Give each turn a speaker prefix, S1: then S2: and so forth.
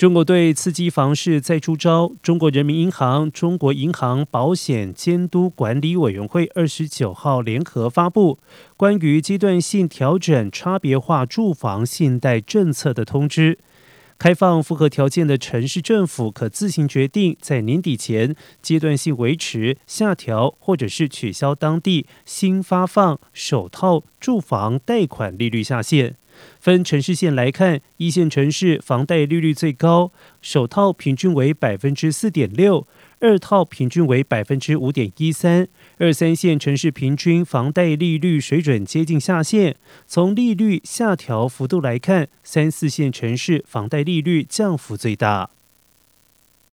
S1: 中国对刺激房市再出招。中国人民银行、中国银行保险监督管理委员会二十九号联合发布关于阶段性调整差别化住房信贷政策的通知，开放符合条件的城市政府可自行决定在年底前阶段性维持、下调或者是取消当地新发放首套住房贷款利率下限。分城市线来看，一线城市房贷利率最高，首套平均为百分之四点六，二套平均为百分之五点一三，二三线城市平均房贷利率水准接近下限。从利率下调幅度来看，三四线城市房贷利率降幅最大。